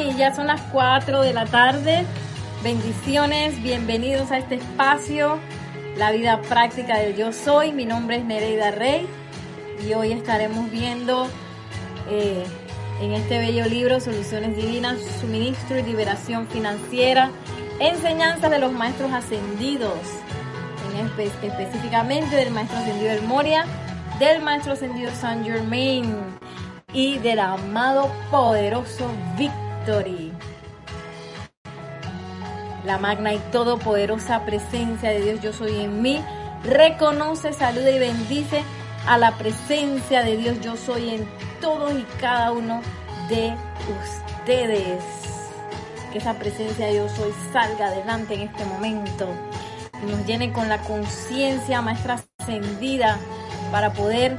y ya son las 4 de la tarde. Bendiciones, bienvenidos a este espacio, la vida práctica del yo soy. Mi nombre es Nereida Rey y hoy estaremos viendo eh, en este bello libro Soluciones Divinas, Suministro y Liberación Financiera, enseñanzas de los maestros ascendidos, en específicamente del maestro ascendido del Moria, del maestro ascendido Saint Germain y del amado poderoso La magna y todopoderosa presencia de Dios yo soy en mí. Reconoce, saluda y bendice a la presencia de Dios yo soy en todos y cada uno de ustedes. Que esa presencia de yo soy salga adelante en este momento. Y nos llene con la conciencia maestra ascendida para poder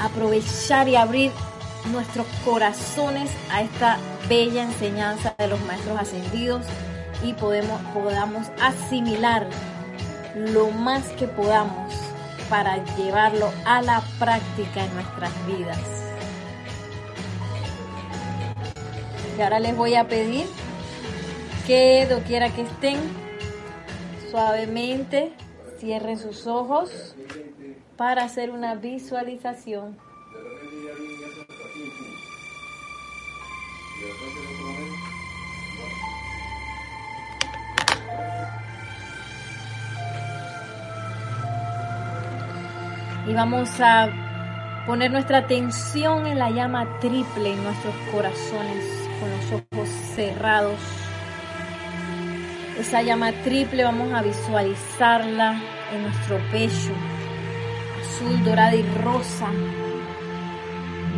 aprovechar y abrir nuestros corazones a esta bella enseñanza de los maestros ascendidos y podemos, podamos asimilar lo más que podamos para llevarlo a la práctica en nuestras vidas. Y ahora les voy a pedir que doquiera que estén suavemente cierren sus ojos para hacer una visualización. Y vamos a poner nuestra atención en la llama triple en nuestros corazones con los ojos cerrados. Esa llama triple vamos a visualizarla en nuestro pecho azul, dorada y rosa.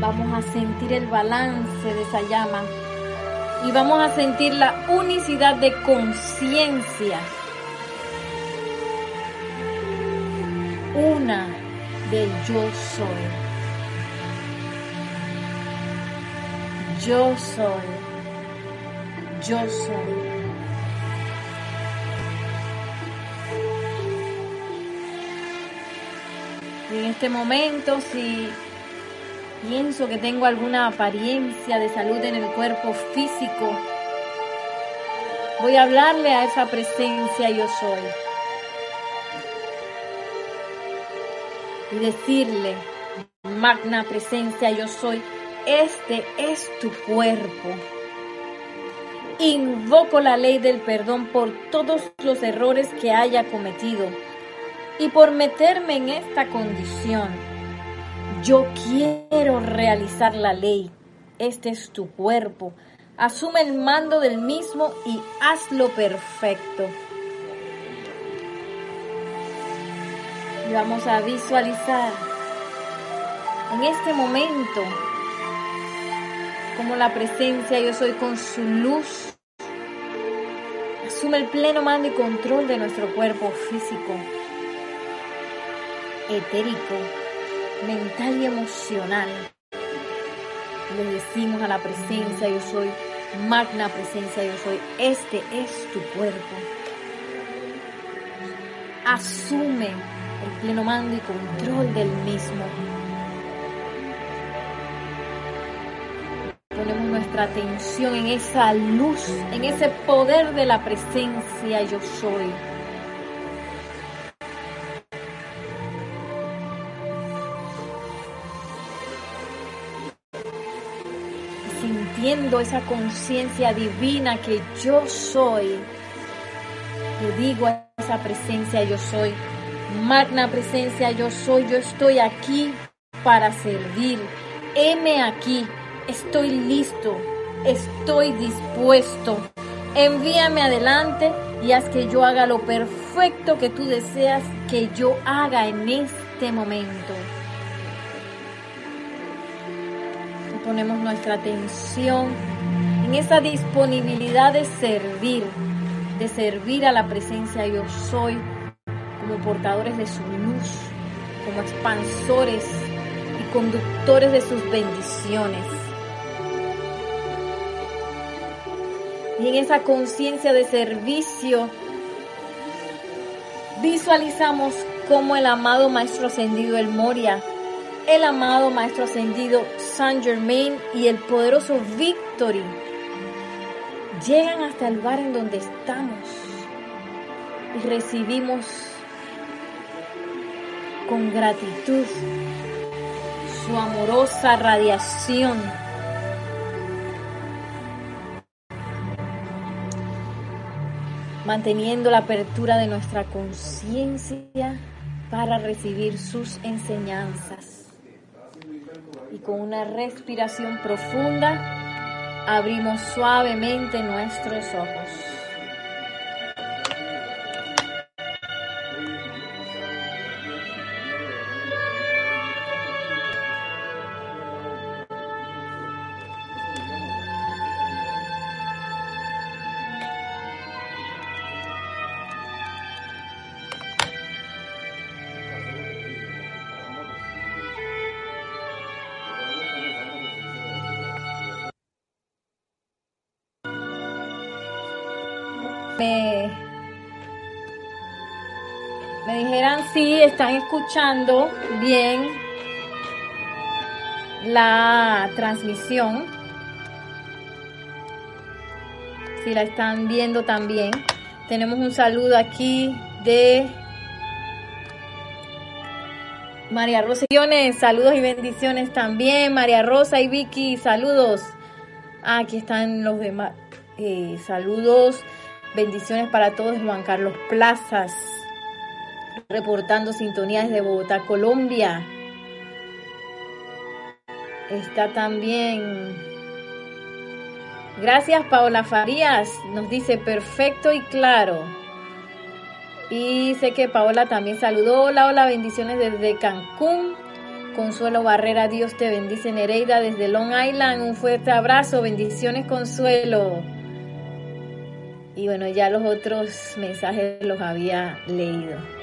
Vamos a sentir el balance de esa llama y vamos a sentir la unicidad de conciencia. Una del yo soy. Yo soy. Yo soy. En este momento, si pienso que tengo alguna apariencia de salud en el cuerpo físico, voy a hablarle a esa presencia yo soy. Y decirle, magna presencia yo soy, este es tu cuerpo. Invoco la ley del perdón por todos los errores que haya cometido y por meterme en esta condición. Yo quiero realizar la ley. Este es tu cuerpo. Asume el mando del mismo y hazlo perfecto. Y vamos a visualizar en este momento como la presencia yo soy con su luz asume el pleno mando y control de nuestro cuerpo físico etérico, mental y emocional. Le decimos a la presencia yo soy, magna presencia yo soy, este es tu cuerpo. Asume el pleno mando y control del mismo. Ponemos nuestra atención en esa luz, en ese poder de la presencia yo soy. esa conciencia divina que yo soy, le digo a esa presencia yo soy, magna presencia yo soy, yo estoy aquí para servir. Heme aquí, estoy listo, estoy dispuesto. Envíame adelante y haz que yo haga lo perfecto que tú deseas que yo haga en este momento. ponemos nuestra atención en esa disponibilidad de servir, de servir a la presencia yo soy como portadores de su luz, como expansores y conductores de sus bendiciones. Y en esa conciencia de servicio visualizamos como el amado Maestro Ascendido El Moria, el amado Maestro Ascendido Saint Germain y el poderoso Victory llegan hasta el lugar en donde estamos y recibimos con gratitud su amorosa radiación. manteniendo la apertura de nuestra conciencia para recibir sus enseñanzas. Y con una respiración profunda abrimos suavemente nuestros ojos. Si están escuchando bien la transmisión, si la están viendo también. Tenemos un saludo aquí de María Rosa. Saludos y bendiciones también. María Rosa y Vicky, saludos. Ah, aquí están los demás. Eh, saludos Bendiciones para todos, Juan Carlos Plazas, reportando sintonía desde Bogotá, Colombia. Está también. Gracias, Paola Farías. Nos dice perfecto y claro. Y sé que Paola también saludó. Hola, hola, bendiciones desde Cancún. Consuelo Barrera, Dios te bendice, Nereida, desde Long Island. Un fuerte abrazo, bendiciones, Consuelo. Y bueno, ya los otros mensajes los había leído.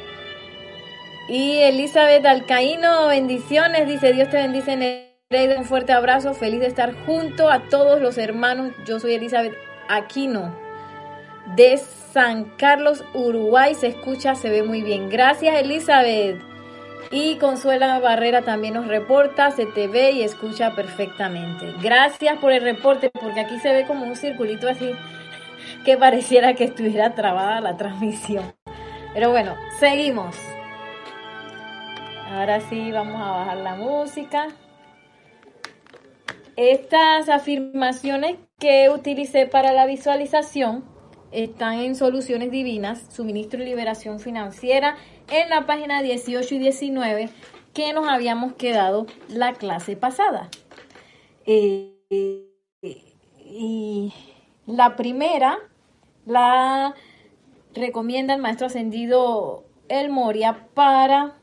Y Elizabeth Alcaíno, bendiciones, dice Dios te bendice, Nereida, un fuerte abrazo, feliz de estar junto a todos los hermanos. Yo soy Elizabeth Aquino de San Carlos, Uruguay. Se escucha, se ve muy bien. Gracias, Elizabeth. Y Consuela Barrera también nos reporta, se te ve y escucha perfectamente. Gracias por el reporte, porque aquí se ve como un circulito así que pareciera que estuviera trabada la transmisión. Pero bueno, seguimos. Ahora sí vamos a bajar la música. Estas afirmaciones que utilicé para la visualización están en Soluciones Divinas, Suministro y Liberación Financiera, en la página 18 y 19 que nos habíamos quedado la clase pasada. Eh, y la primera la recomienda el maestro ascendido El Moria para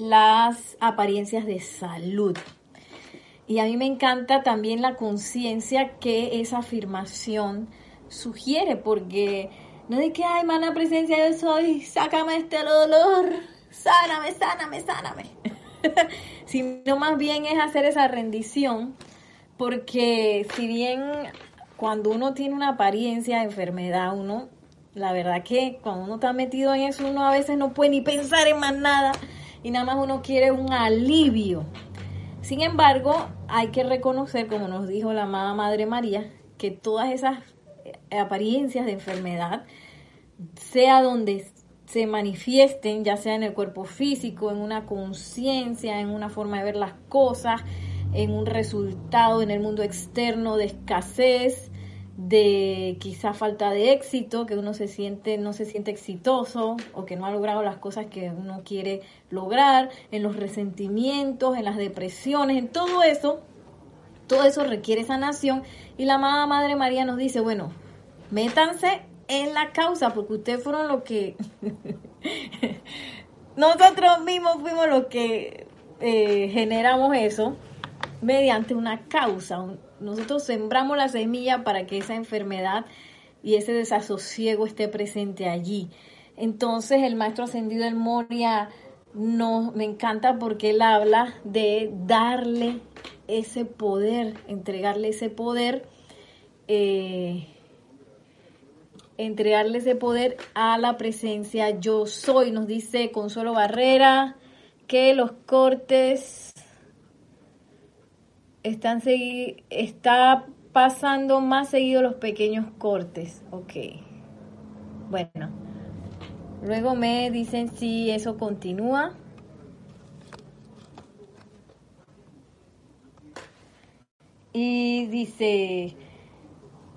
las apariencias de salud. Y a mí me encanta también la conciencia que esa afirmación sugiere, porque no es que, ay, mana presencia yo soy, sácame este dolor, sáname, sáname, sáname. Sino más bien es hacer esa rendición, porque si bien cuando uno tiene una apariencia de enfermedad, uno, la verdad que cuando uno está metido en eso, uno a veces no puede ni pensar en más nada y nada más uno quiere un alivio. Sin embargo, hay que reconocer, como nos dijo la amada Madre María, que todas esas eh, apariencias de enfermedad, sea donde se manifiesten, ya sea en el cuerpo físico, en una conciencia, en una forma de ver las cosas, en un resultado en el mundo externo de escasez, de quizá falta de éxito, que uno se siente, no se siente exitoso o que no ha logrado las cosas que uno quiere lograr, en los resentimientos, en las depresiones, en todo eso, todo eso requiere sanación. Y la amada Madre María nos dice, bueno, métanse en la causa porque ustedes fueron los que nosotros mismos fuimos los que eh, generamos eso mediante una causa, nosotros sembramos la semilla para que esa enfermedad y ese desasosiego esté presente allí. Entonces el maestro ascendido del Moria no, me encanta porque él habla de darle ese poder, entregarle ese poder, eh, entregarle ese poder a la presencia yo soy. Nos dice Consuelo Barrera que los cortes están está pasando más seguido los pequeños cortes. Ok. Bueno. Luego me dicen si eso continúa. Y dice,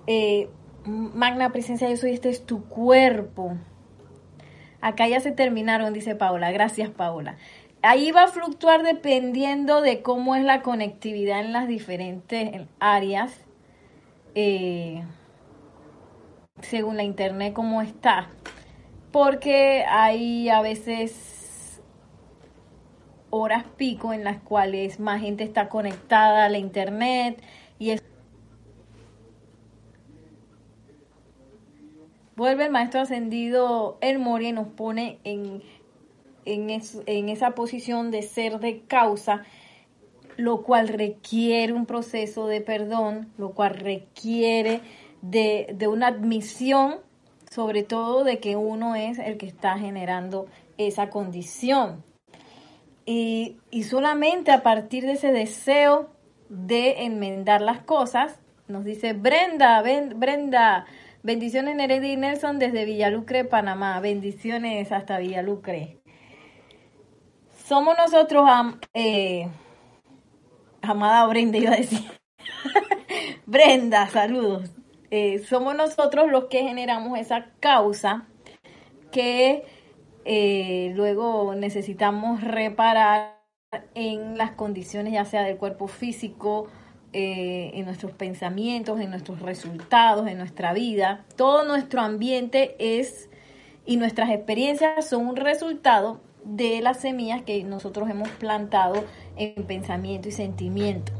eh, Magna presencia, yo soy, este es tu cuerpo. Acá ya se terminaron, dice Paola. Gracias, Paola. Ahí va a fluctuar dependiendo de cómo es la conectividad en las diferentes áreas, eh, según la internet, cómo está. Porque hay a veces horas pico en las cuales más gente está conectada a la internet y es Vuelve el maestro ascendido El Moria y nos pone en, en, en esa posición de ser de causa, lo cual requiere un proceso de perdón, lo cual requiere de, de una admisión, sobre todo de que uno es el que está generando esa condición. Y, y, solamente a partir de ese deseo de enmendar las cosas, nos dice Brenda, Brenda, Bendiciones Neredi Nelson desde Villalucre, Panamá. Bendiciones hasta Villalucre. Somos nosotros, eh, amada Brenda, iba a decir. Brenda, saludos. Eh, somos nosotros los que generamos esa causa que eh, luego necesitamos reparar en las condiciones ya sea del cuerpo físico, en nuestros pensamientos, en nuestros resultados, en nuestra vida. Todo nuestro ambiente es y nuestras experiencias son un resultado de las semillas que nosotros hemos plantado en pensamiento y sentimiento,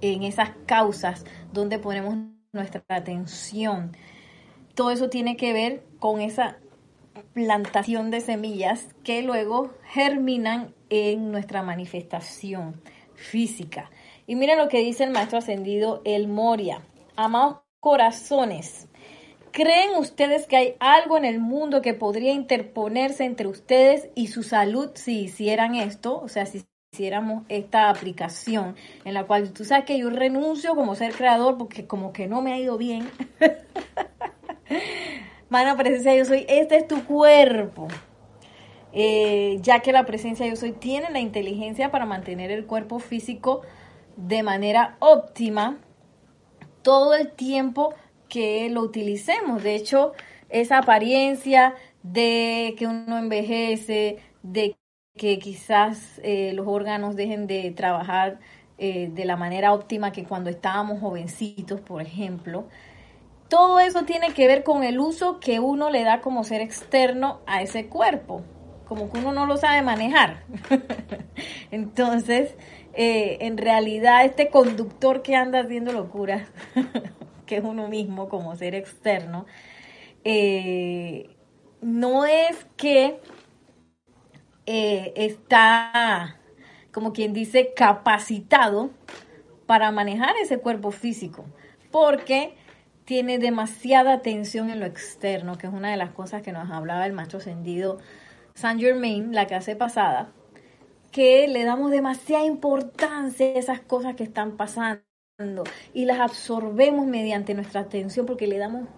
en esas causas donde ponemos nuestra atención. Todo eso tiene que ver con esa plantación de semillas que luego germinan en nuestra manifestación física. Y miren lo que dice el maestro ascendido El Moria. Amados corazones, ¿creen ustedes que hay algo en el mundo que podría interponerse entre ustedes y su salud si hicieran esto? O sea, si hiciéramos esta aplicación en la cual tú sabes que yo renuncio como ser creador porque como que no me ha ido bien. Mano, presencia yo soy, este es tu cuerpo. Eh, ya que la presencia yo soy tiene la inteligencia para mantener el cuerpo físico de manera óptima todo el tiempo que lo utilicemos. De hecho, esa apariencia de que uno envejece, de que quizás eh, los órganos dejen de trabajar eh, de la manera óptima que cuando estábamos jovencitos, por ejemplo. Todo eso tiene que ver con el uso que uno le da como ser externo a ese cuerpo, como que uno no lo sabe manejar. Entonces, eh, en realidad este conductor que anda haciendo locuras, que es uno mismo como ser externo, eh, no es que eh, está, como quien dice, capacitado para manejar ese cuerpo físico, porque tiene demasiada atención en lo externo, que es una de las cosas que nos hablaba el maestro ascendido Saint Germain la clase pasada, que le damos demasiada importancia a esas cosas que están pasando y las absorbemos mediante nuestra atención porque le damos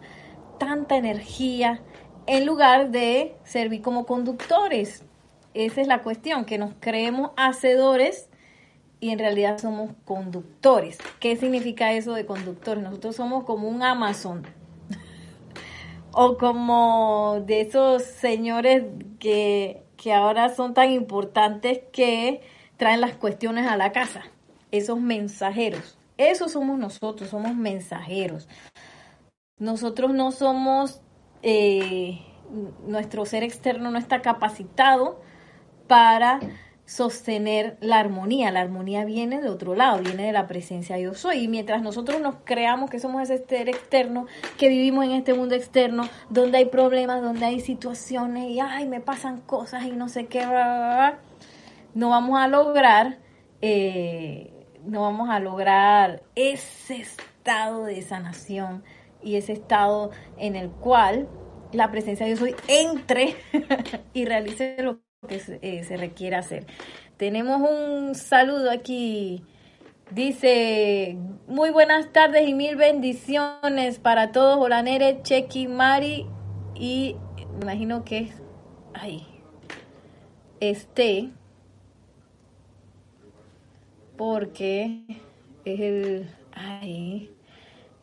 tanta energía en lugar de servir como conductores. Esa es la cuestión, que nos creemos hacedores y en realidad somos conductores. ¿Qué significa eso de conductores? Nosotros somos como un Amazon o como de esos señores que que ahora son tan importantes que traen las cuestiones a la casa. Esos mensajeros. Esos somos nosotros, somos mensajeros. Nosotros no somos, eh, nuestro ser externo no está capacitado para sostener la armonía. La armonía viene de otro lado, viene de la presencia yo soy. Y mientras nosotros nos creamos que somos ese ser externo, que vivimos en este mundo externo, donde hay problemas, donde hay situaciones y, ay, me pasan cosas y no sé qué, no vamos a lograr, eh, no vamos a lograr ese estado de sanación y ese estado en el cual la presencia de yo soy entre y realice lo que se, eh, requiere hacer. Tenemos un saludo aquí Dice, muy buenas tardes y mil bendiciones para todos. Hola Nere, Chequi, Mari y me imagino que es, ay, este, porque es el, ay,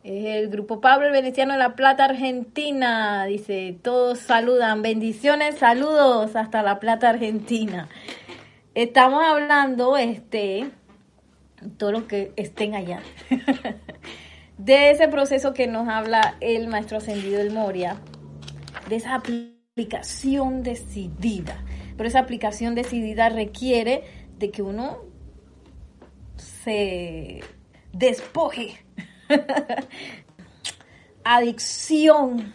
es el grupo Pablo el Veneciano de La Plata, Argentina. Dice, todos saludan, bendiciones, saludos hasta La Plata, Argentina. Estamos hablando, este, todo lo que estén allá, de ese proceso que nos habla el maestro ascendido del Moria, de esa aplicación decidida. Pero esa aplicación decidida requiere de que uno se despoje. adicción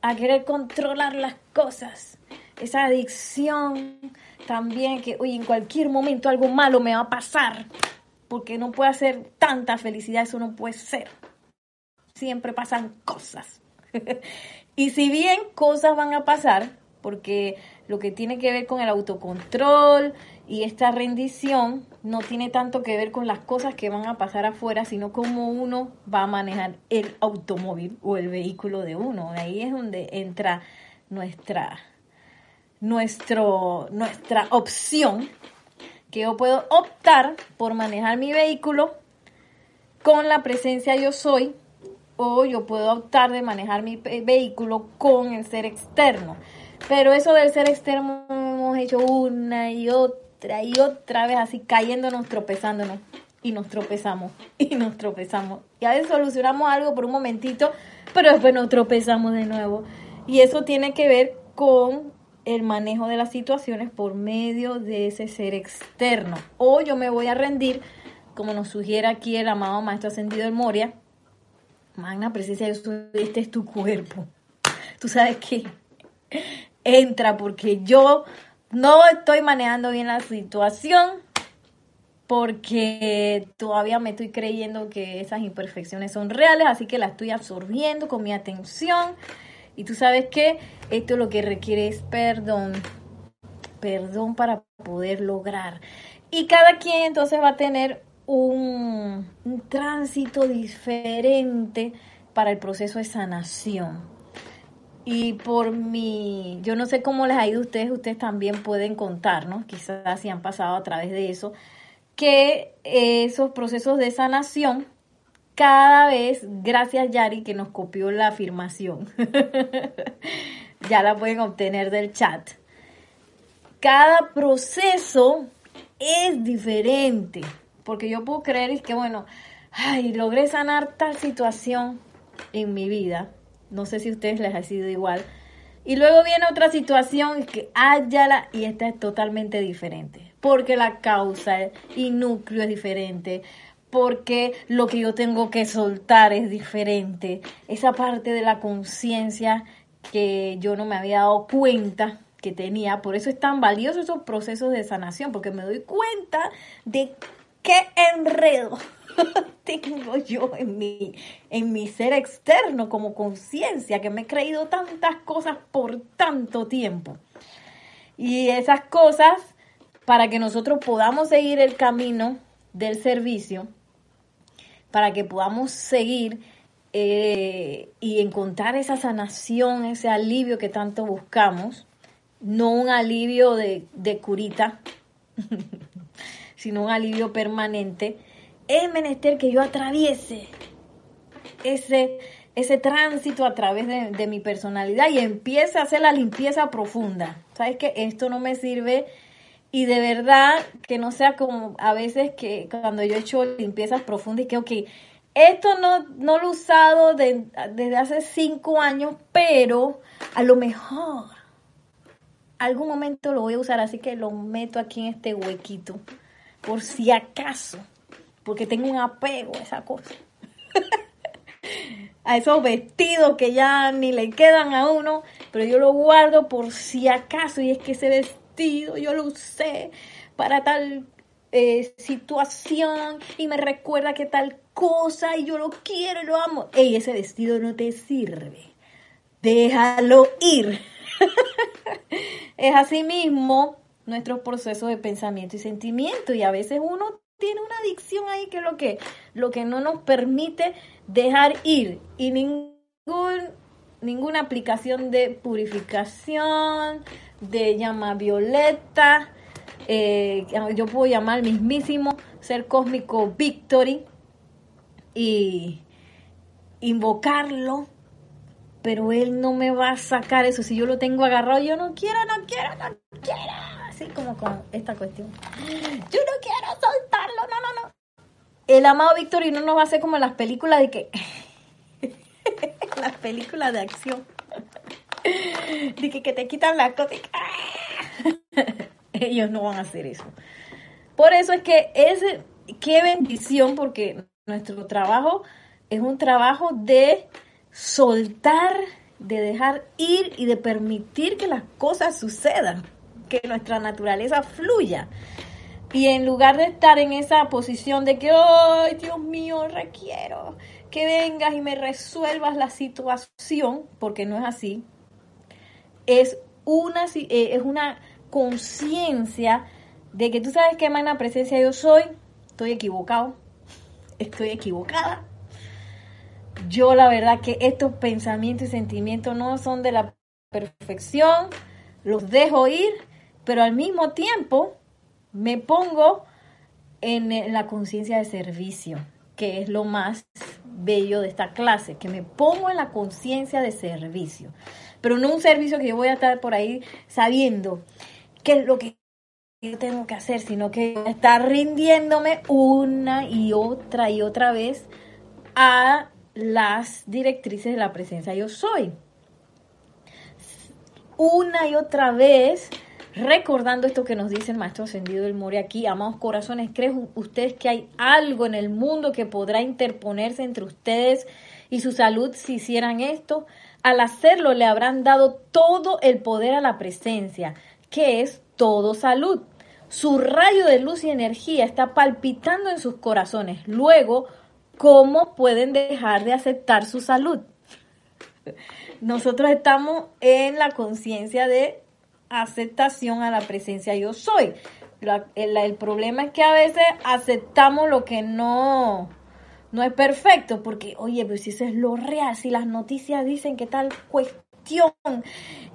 a querer controlar las cosas. Esa adicción también que, oye, en cualquier momento algo malo me va a pasar. Porque no puede hacer tanta felicidad, eso no puede ser. Siempre pasan cosas. y si bien cosas van a pasar, porque lo que tiene que ver con el autocontrol y esta rendición no tiene tanto que ver con las cosas que van a pasar afuera, sino cómo uno va a manejar el automóvil o el vehículo de uno. Ahí es donde entra nuestra, nuestro, nuestra opción, que yo puedo optar por manejar mi vehículo con la presencia yo soy, o yo puedo optar de manejar mi vehículo con el ser externo. Pero eso del ser externo hemos hecho una y otra y otra vez así cayéndonos, tropezándonos. Y nos tropezamos, y nos tropezamos. Y a veces solucionamos algo por un momentito, pero después nos tropezamos de nuevo. Y eso tiene que ver con el manejo de las situaciones por medio de ese ser externo. O yo me voy a rendir, como nos sugiere aquí el amado Maestro Ascendido del Moria. Magna presencia, este es tu cuerpo. Tú sabes que entra porque yo no estoy manejando bien la situación porque todavía me estoy creyendo que esas imperfecciones son reales, así que la estoy absorbiendo con mi atención. Y tú sabes que esto lo que requiere es perdón, perdón para poder lograr. Y cada quien entonces va a tener un, un tránsito diferente para el proceso de sanación. Y por mi, yo no sé cómo les ha ido a ustedes, ustedes también pueden contarnos, quizás si han pasado a través de eso, que esos procesos de sanación, cada vez, gracias Yari que nos copió la afirmación, ya la pueden obtener del chat, cada proceso es diferente, porque yo puedo creer que, bueno, ay, logré sanar tal situación en mi vida, no sé si a ustedes les ha sido igual. Y luego viene otra situación que háyala y esta es totalmente diferente. Porque la causa y núcleo es diferente. Porque lo que yo tengo que soltar es diferente. Esa parte de la conciencia que yo no me había dado cuenta que tenía. Por eso es tan valioso esos procesos de sanación. Porque me doy cuenta de qué enredo tengo yo en mi, en mi ser externo como conciencia, que me he creído tantas cosas por tanto tiempo. Y esas cosas, para que nosotros podamos seguir el camino del servicio, para que podamos seguir eh, y encontrar esa sanación, ese alivio que tanto buscamos, no un alivio de, de curita, sino un alivio permanente, es menester que yo atraviese ese, ese tránsito a través de, mi personalidad y empiece a hacer la limpieza profunda. ¿Sabes que Esto no me sirve y de verdad que no sea como a veces que cuando yo he hecho limpiezas profundas y que, ok, esto no, no lo he usado desde hace cinco años, pero a lo mejor algún momento lo voy a usar, así que lo meto aquí en este huequito, por si acaso porque tengo un apego a esa cosa. a esos vestidos que ya ni le quedan a uno, pero yo lo guardo por si acaso y es que ese vestido yo lo usé para tal eh, situación y me recuerda que tal cosa y yo lo quiero y lo amo. Ey, ese vestido no te sirve. Déjalo ir. es así mismo nuestro proceso de pensamiento y sentimiento y a veces uno tiene una adicción ahí que es lo que, lo que no nos permite dejar ir. Y ningún, ninguna aplicación de purificación, de llama violeta, eh, yo puedo llamar mismísimo ser cósmico Victory y invocarlo, pero él no me va a sacar eso. Si yo lo tengo agarrado, yo no quiero, no quiero, no quiero. Así como con esta cuestión. Yo no quiero soltarlo, no, no, no. El amado Victory no nos va a hacer como las películas de que... las películas de acción. de que, que te quitan la cosa. Ellos no van a hacer eso. Por eso es que es, qué bendición, porque nuestro trabajo es un trabajo de soltar, de dejar ir y de permitir que las cosas sucedan, que nuestra naturaleza fluya. Y en lugar de estar en esa posición de que, ay, Dios mío, requiero que vengas y me resuelvas la situación, porque no es así, es una, eh, es una conciencia de que tú sabes que emana presencia yo soy, estoy equivocado, estoy equivocada. Yo la verdad que estos pensamientos y sentimientos no son de la perfección, los dejo ir, pero al mismo tiempo me pongo en la conciencia de servicio, que es lo más bello de esta clase, que me pongo en la conciencia de servicio, pero no un servicio que yo voy a estar por ahí sabiendo qué es lo que yo tengo que hacer, sino que estar rindiéndome una y otra y otra vez a las directrices de la presencia yo soy. Una y otra vez recordando esto que nos dice el Maestro Ascendido del More aquí, amados corazones, ¿creen ustedes que hay algo en el mundo que podrá interponerse entre ustedes y su salud si hicieran esto? Al hacerlo le habrán dado todo el poder a la presencia, que es todo salud. Su rayo de luz y energía está palpitando en sus corazones. Luego, ¿cómo pueden dejar de aceptar su salud? Nosotros estamos en la conciencia de aceptación a la presencia yo soy. el, problema es que a veces aceptamos lo que no, no es perfecto, porque, oye, pero si eso es lo real, si las noticias dicen que tal cuestión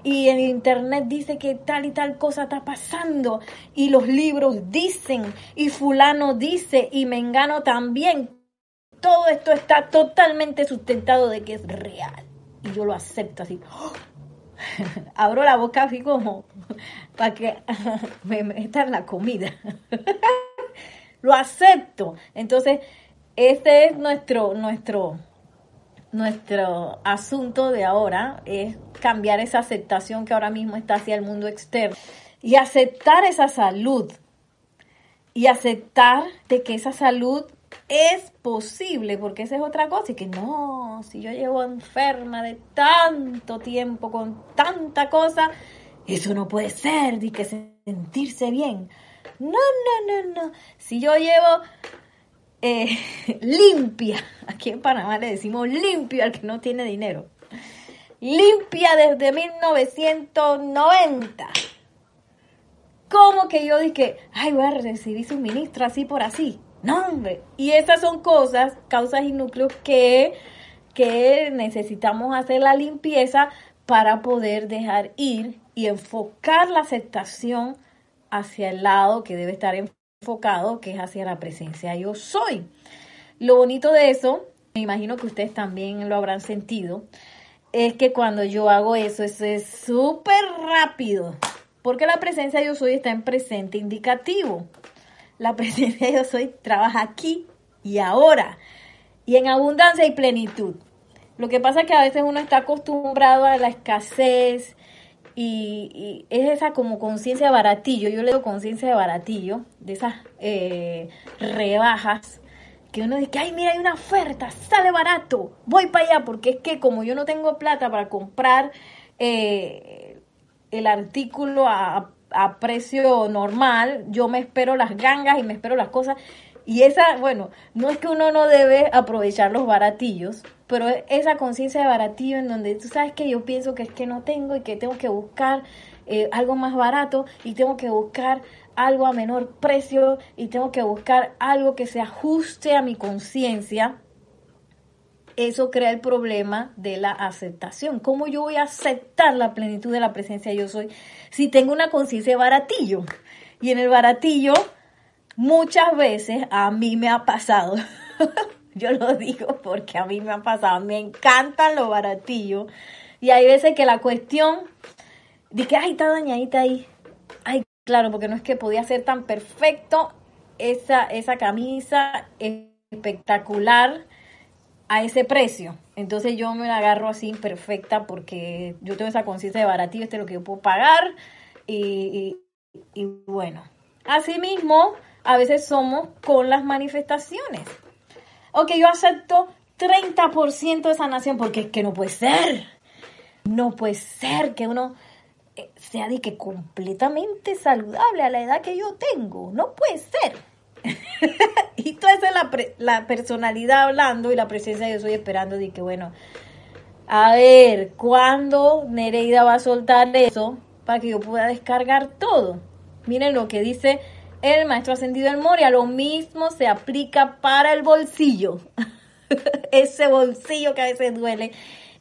y en internet dice que tal y tal cosa está pasando y los libros dicen y fulano dice y mengano también. Todo esto está totalmente sustentado de que es real y yo lo acepto así. Abro la boca así como para que me meta en la comida. lo acepto. Entonces, este es nuestro, nuestro, nuestro asunto de ahora es cambiar esa aceptación que ahora mismo está hacia el mundo externo y aceptar esa salud y aceptar de que esa salud es posible, porque esa es otra cosa, y que no, si yo llevo enferma de tanto tiempo con tanta cosa, eso no puede ser, de que sentirse bien. No, no, no, no. Si yo llevo eh, limpia. Aquí en Panamá le decimos limpio al que no tiene dinero. Limpia desde 1990. ¿Cómo que yo dije, ay, voy a recibir suministro así por así? No, hombre. Y esas son cosas, causas y núcleos que, que necesitamos hacer la limpieza para poder dejar ir y enfocar la aceptación hacia el lado que debe estar enfocado que es hacia la presencia yo soy. Lo bonito de eso, me imagino que ustedes también lo habrán sentido, es que cuando yo hago eso, eso es súper rápido, porque la presencia yo soy está en presente indicativo. La presencia yo soy trabaja aquí y ahora, y en abundancia y plenitud. Lo que pasa es que a veces uno está acostumbrado a la escasez y, es esa como conciencia de baratillo, yo le digo conciencia de baratillo, de esas eh, rebajas, que uno dice, ay, mira, hay una oferta, sale barato, voy para allá, porque es que como yo no tengo plata para comprar eh, el artículo a, a precio normal, yo me espero las gangas y me espero las cosas. Y esa, bueno, no es que uno no debe aprovechar los baratillos, pero esa conciencia de baratillo en donde tú sabes que yo pienso que es que no tengo y que tengo que buscar eh, algo más barato y tengo que buscar algo a menor precio y tengo que buscar algo que se ajuste a mi conciencia, eso crea el problema de la aceptación. ¿Cómo yo voy a aceptar la plenitud de la presencia yo soy si tengo una conciencia de baratillo? Y en el baratillo, muchas veces a mí me ha pasado, yo lo digo porque a mí me ha pasado, me encantan los baratillos. Y hay veces que la cuestión de que, ay, está dañadita ahí. Ay, claro, porque no es que podía ser tan perfecto esa, esa camisa espectacular a ese precio. Entonces yo me la agarro así imperfecta porque yo tengo esa conciencia de baratillo, este es lo que yo puedo pagar. Y, y, y bueno, asimismo, a veces somos con las manifestaciones. Ok, yo acepto 30% de sanación porque es que no puede ser. No puede ser que uno eh, sea de que completamente saludable a la edad que yo tengo. No puede ser. y toda esa es la, personalidad hablando y la presencia yo estoy esperando de que, bueno, a ver, ¿cuándo Nereida va a soltar eso para que yo pueda descargar todo? Miren lo que dice el maestro ascendido en Moria. Lo mismo se aplica para el bolsillo. Ese bolsillo que a veces duele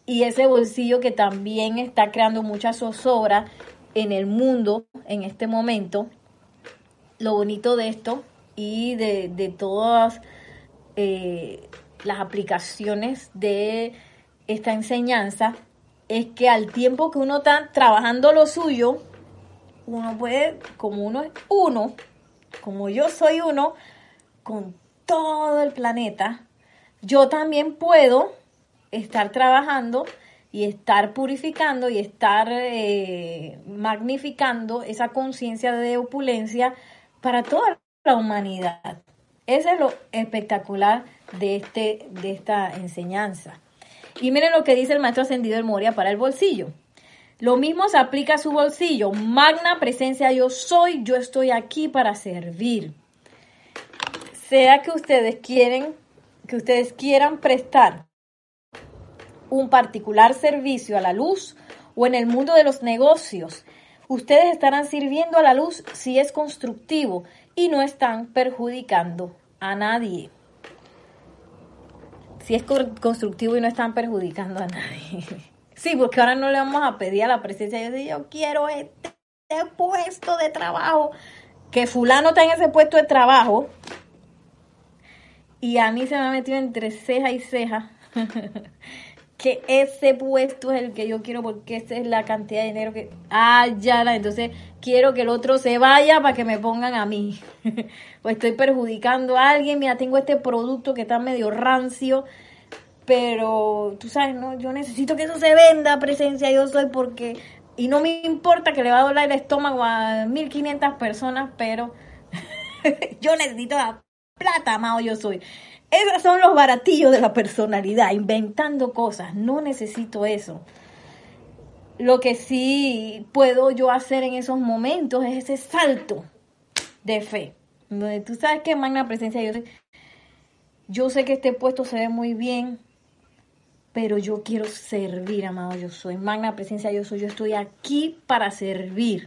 y ese bolsillo que también está creando mucha zozobra en el mundo en este momento. Lo bonito de esto y de, todas eh, las aplicaciones de esta enseñanza es que al tiempo que uno está trabajando lo suyo, uno puede, como uno es uno, como yo soy uno, con todo el planeta, yo también puedo estar trabajando y estar purificando y estar eh, magnificando esa conciencia de opulencia para toda la humanidad. Ese es lo espectacular de, este, de esta enseñanza. Y miren lo que dice el maestro ascendido del Moria para el bolsillo. Lo mismo se aplica a su bolsillo. Magna presencia yo soy, yo estoy aquí para servir. Sea que ustedes quieren, que ustedes quieran prestar un particular servicio a la luz o en el mundo de los negocios, ustedes estarán sirviendo a la luz si es constructivo y no están perjudicando a nadie. Si es constructivo y no están perjudicando a nadie. Sí, porque ahora no le vamos a pedir a la presencia. Yo yo quiero este puesto de trabajo. Que fulano tenga ese puesto de trabajo. Y a mí se me ha metido entre ceja y ceja que ese puesto es el que yo quiero porque esa es la cantidad de dinero que... Ah, ya, entonces quiero que el otro se vaya para que me pongan a mí. o estoy perjudicando a alguien, mira, tengo este producto que está medio rancio, pero tú sabes, no, yo necesito que eso se venda, presencia yo soy porque... Y no me importa que le va a doler el estómago a 1500 personas, pero yo necesito la plata, amado yo soy. Esos son los baratillos de la personalidad, inventando cosas. No necesito eso. Lo que sí puedo yo hacer en esos momentos es ese salto de fe. Donde tú sabes que magna presencia, yo sé, yo sé que este puesto se ve muy bien, pero yo quiero servir, amado. Yo soy magna presencia, yo soy, yo estoy aquí para servir.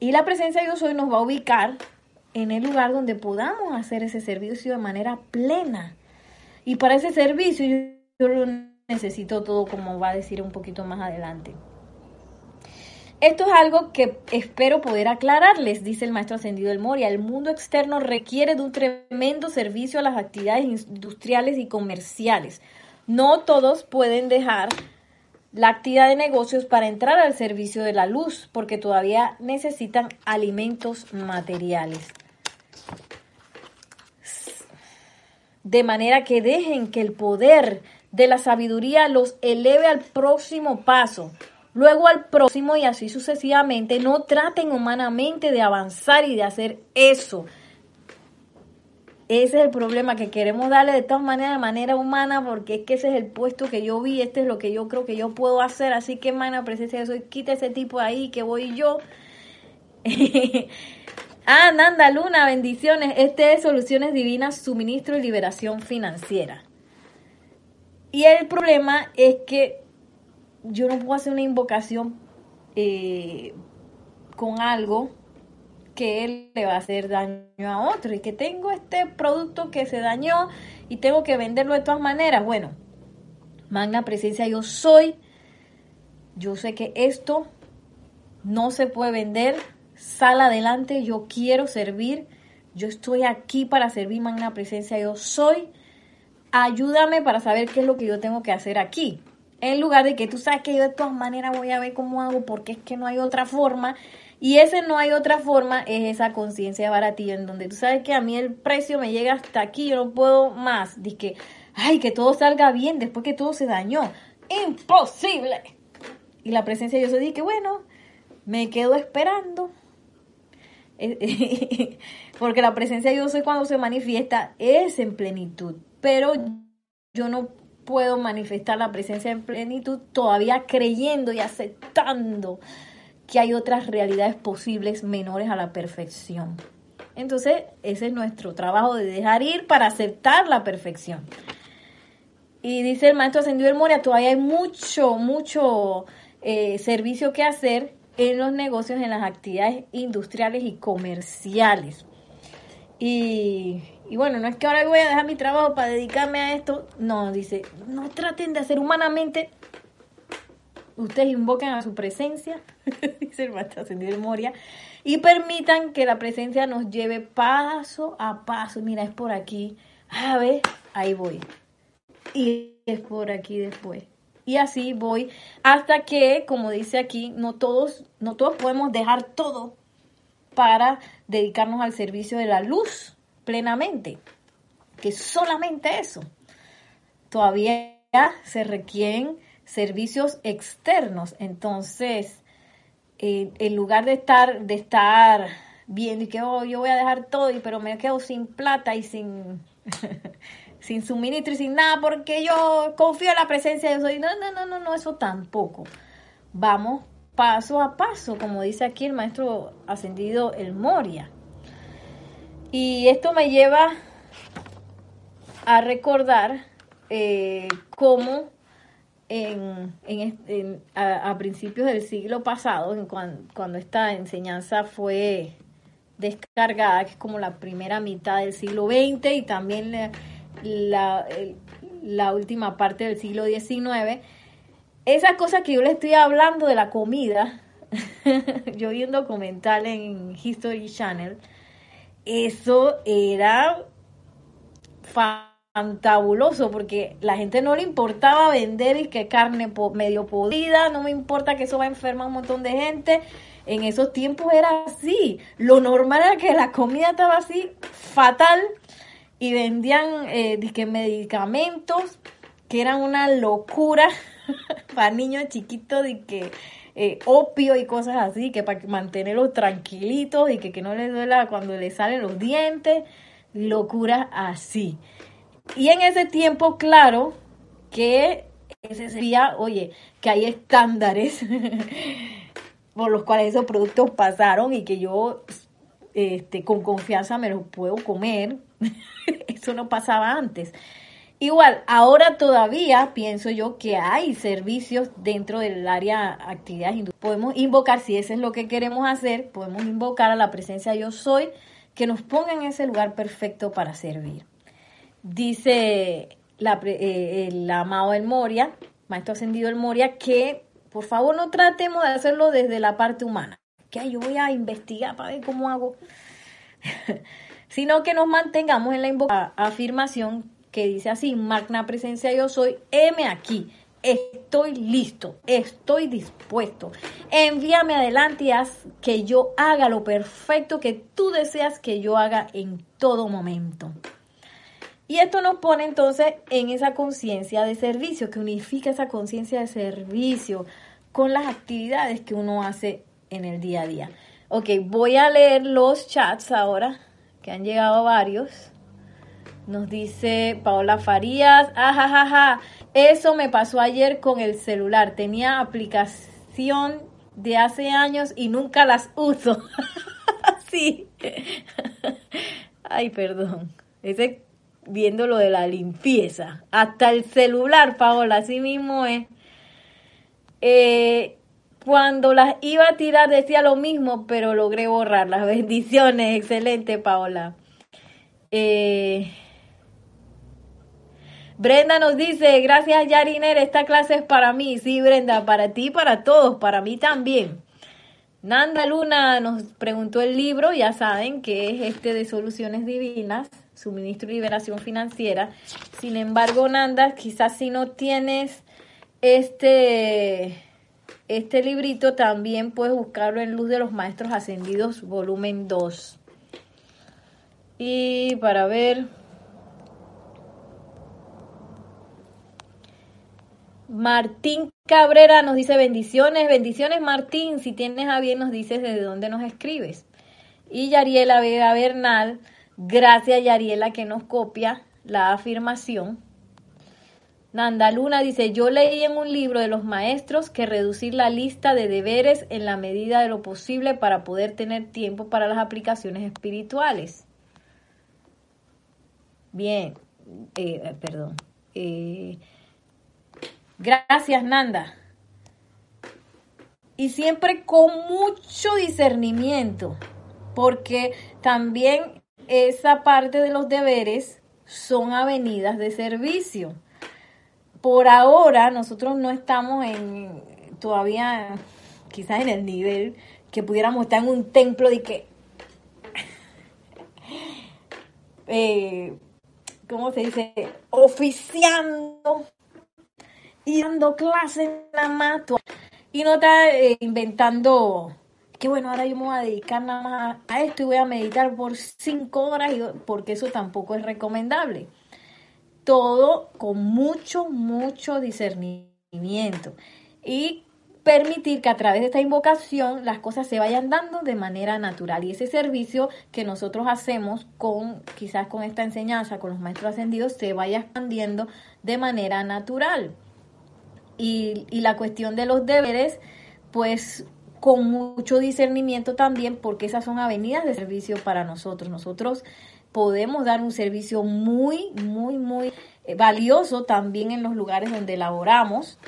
Y la presencia yo soy nos va a ubicar en el lugar donde podamos hacer ese servicio de manera plena. Y para ese servicio yo, lo necesito todo, como va a decir un poquito más adelante. Esto es algo que espero poder aclararles, dice el maestro ascendido del Moria. El mundo externo requiere de un tremendo servicio a las actividades industriales y comerciales. No todos pueden dejar la actividad de negocios para entrar al servicio de la luz, porque todavía necesitan alimentos materiales. de manera que dejen que el poder de la sabiduría los eleve al próximo paso, luego al próximo y así sucesivamente. No traten humanamente de avanzar y de hacer eso. Ese es el problema que queremos darle de todas maneras de manera humana porque es que ese es el puesto que yo vi, este es lo que yo creo que yo puedo hacer, así que mana presencia de soy, quita ese tipo ahí que voy yo. Ah, Nanda Luna, bendiciones. Este es Soluciones Divinas, Suministro y Liberación Financiera. Y el problema es que yo no puedo hacer una invocación eh, con algo que le va a hacer daño a otro y que tengo este producto que se dañó y tengo que venderlo de todas maneras. Bueno, magna presencia yo soy. Yo sé que esto no se puede vender. Sal adelante, yo quiero servir. Yo estoy aquí para servir, magna presencia yo soy. Ayúdame para saber qué es lo que yo tengo que hacer aquí. En lugar de que tú sabes que yo de todas maneras voy a ver cómo hago porque es que no hay otra forma y ese no hay otra forma, es esa conciencia baratilla en donde tú sabes que a mí el precio me llega hasta aquí, yo no puedo más. Dice que, ay, que todo salga bien después que todo se dañó. Imposible. Y la presencia de Dios dice que, bueno, me quedo esperando. Porque la presencia de Dios cuando se manifiesta es en plenitud. Pero yo no puedo manifestar la presencia en plenitud todavía creyendo y aceptando que hay otras realidades posibles menores a la perfección. Entonces, ese es nuestro trabajo de dejar ir para aceptar la perfección. Y dice el maestro ascendido del Moria, todavía hay mucho, mucho eh, servicio que hacer en los negocios, en las actividades industriales y comerciales. Y, y, bueno, no es que ahora voy a dejar mi trabajo para dedicarme a esto. No, dice, no traten de hacer humanamente ustedes invoquen a su presencia, dice el maestro ascendido Moria, y permitan que la presencia nos lleve paso a paso. Mira, es por aquí. A ver, ahí voy. Y es por aquí después. Y así voy hasta que, como dice aquí, no todos, no todos podemos dejar todo para dedicarnos al servicio de la luz plenamente. Que solamente eso. Todavía se requieren servicios externos. Entonces, eh, en lugar de estar, de estar viendo y que oh, yo voy a dejar todo, y, pero me quedo sin plata y sin, sin suministro y sin nada, porque yo confío en la presencia de Dios. No, no, no, no, no, eso tampoco. Vamos paso a paso, como dice aquí el maestro ascendido El Moria. Y esto me lleva a recordar eh, cómo a, principios del siglo pasado, en cuando, esta enseñanza fue descargada, que es como la primera mitad del siglo XX y también la, la, última parte del siglo XIX, esa cosa que yo le estoy hablando de la comida, yo vi un documental en History Channel, eso era fantabuloso porque la gente no le importaba vender y que carne medio podrida, no me importa que eso va a enfermar a un montón de gente. En esos tiempos era así. Lo normal era que la comida estaba así, fatal, y vendían eh, medicamentos que eran una locura para niños chiquitos y que eh, opio y cosas así, que para mantenerlos tranquilitos y que, que no les duela cuando les salen los dientes, locura así. Y en ese tiempo, claro, que ese sería, oye, que hay estándares por los cuales esos productos pasaron y que yo este, con confianza me los puedo comer. Eso no pasaba antes. Igual, ahora todavía pienso yo que hay servicios dentro del área actividades Podemos invocar, si eso es lo que queremos hacer, podemos invocar a la presencia yo soy que nos ponga en ese lugar perfecto para servir. Dice la, eh, el amado del Moria, maestro ascendido del Moria, que por favor no tratemos de hacerlo desde la parte humana. Que yo voy a investigar para ver cómo hago. Sino que nos mantengamos en la afirmación que dice así, magna presencia yo soy, M aquí. Estoy listo, estoy dispuesto. Envíame adelante y haz que yo haga lo perfecto que tú deseas que yo haga en todo momento. Y esto nos pone entonces en esa conciencia de servicio, que unifica esa conciencia de servicio con las actividades que uno hace en el día a día. Ok, voy a leer los chats ahora, que han llegado varios. Nos dice Paola Farías, ajajaja, eso me pasó ayer con el celular. Tenía aplicación de hace años y nunca las uso. sí. Ay, perdón. Ese viendo lo de la limpieza. Hasta el celular, Paola, así mismo es. Eh, Cuando las iba a tirar decía lo mismo, pero logré borrar las bendiciones. Excelente, Paola. Eh, Brenda nos dice, gracias Yariner, esta clase es para mí. Sí, Brenda, para ti, para todos, para mí también. Nanda Luna nos preguntó el libro, ya saben que es este de Soluciones Divinas, Suministro y Liberación Financiera. Sin embargo, Nanda, quizás si no tienes este, este librito, también puedes buscarlo en Luz de los Maestros Ascendidos, volumen 2. Y para ver, Martín Cabrera nos dice bendiciones, bendiciones Martín, si tienes a bien nos dices desde dónde nos escribes. Y Yariela Vega Bernal, gracias Yariela que nos copia la afirmación. Nanda Luna dice, yo leí en un libro de los maestros que reducir la lista de deberes en la medida de lo posible para poder tener tiempo para las aplicaciones espirituales. Bien, eh, perdón. Eh, Gracias, Nanda. Y siempre con mucho discernimiento, porque también esa parte de los deberes son avenidas de servicio. Por ahora nosotros no estamos en todavía quizás en el nivel que pudiéramos estar en un templo de que eh, ¿cómo se dice? oficiando y dando clases nada más y no está eh, inventando que bueno, ahora yo me voy a dedicar nada más a esto y voy a meditar por cinco horas, porque eso tampoco es recomendable. Todo con mucho, mucho discernimiento. Y permitir que a través de esta invocación las cosas se vayan dando de manera natural. Y ese servicio que nosotros hacemos con, quizás con esta enseñanza, con los maestros ascendidos, se vaya expandiendo de manera natural y, la cuestión de los deberes, pues con mucho discernimiento también, porque esas son avenidas de servicio para nosotros. Nosotros podemos dar un servicio muy, muy, muy eh, valioso también en los lugares donde laboramos,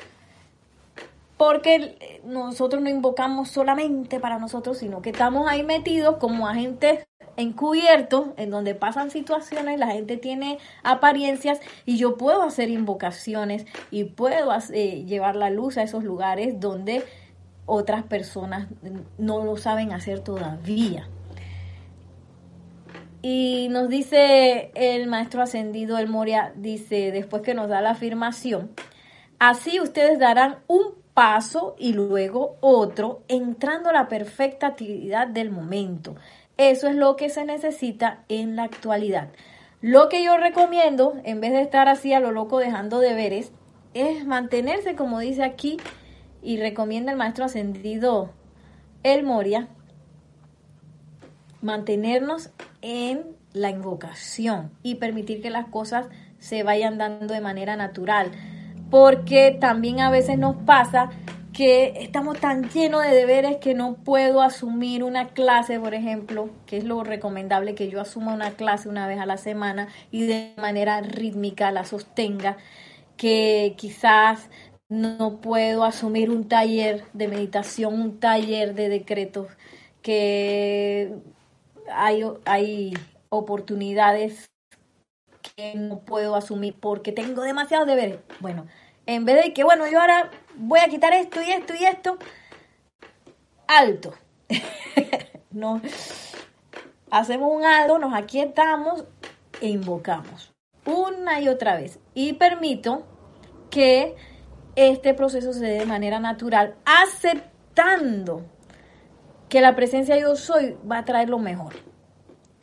porque nosotros no invocamos solamente para nosotros, sino que estamos ahí metidos como agentes encubiertos en donde pasan situaciones, la gente tiene apariencias y yo puedo hacer invocaciones y puedo eh, llevar la luz a esos lugares donde otras personas no lo saben hacer todavía. Y nos dice el maestro ascendido, el Moria, dice, después que nos da la afirmación, así ustedes darán un paso y luego otro, entrando a la perfecta actividad del momento. Eso es lo que se necesita en la actualidad. Lo que yo recomiendo, en vez de estar así a lo loco dejando deberes, es mantenerse, como dice aquí, y recomienda el maestro ascendido El Moria, mantenernos en la invocación y permitir que las cosas se vayan dando de manera natural. Porque también a veces nos pasa que estamos tan llenos de deberes que no puedo asumir una clase, por ejemplo, que es lo recomendable que yo asuma una clase una vez a la semana y de manera rítmica la sostenga, que quizás no puedo asumir un taller de meditación, un taller de decretos, que hay, hay oportunidades que no puedo asumir porque tengo demasiados deberes. Bueno, en vez de que, bueno, yo ahora voy a quitar esto y esto y esto, alto. no, hacemos un alto, nos aquietamos e invocamos una y otra vez. Y permito que este proceso se dé de manera natural, aceptando que la presencia yo soy va a traer lo mejor.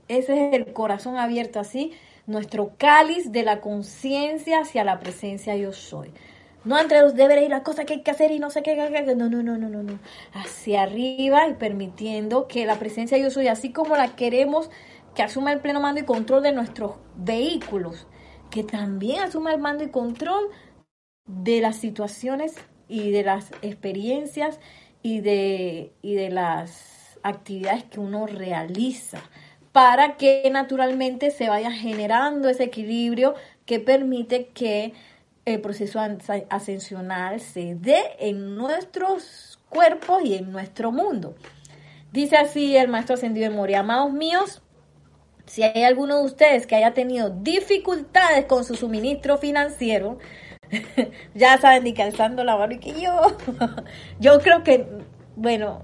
Ese es el corazón abierto así, nuestro cáliz de la conciencia hacia la presencia yo soy. No entre los deberes y las cosas que hay que hacer y no sé qué. No, no, no, no, no, no. Hacia arriba y permitiendo que la presencia yo soy, así como la queremos que asuma el pleno mando y control de nuestros vehículos, que también asuma el mando y control de las situaciones y de las experiencias y de, y de las actividades que uno realiza para que naturalmente se vaya generando ese equilibrio que permite que el proceso ascensional se dé en nuestros cuerpos y en nuestro mundo. Dice así el maestro ascendido de Moria, amados míos, si hay alguno de ustedes que haya tenido dificultades con su suministro financiero, ya saben, ni calzando la mano y que yo, yo creo que, bueno,